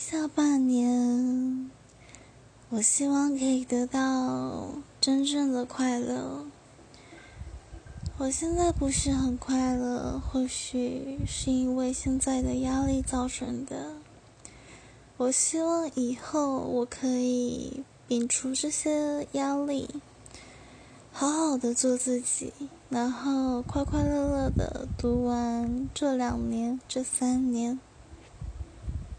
下半年我希望可以得到真正的快乐。我现在不是很快乐或许是因为现在的压力造成的。我希望以后我可以摒除这些压力好好的做自己然后快快乐乐的读完这两年这三年。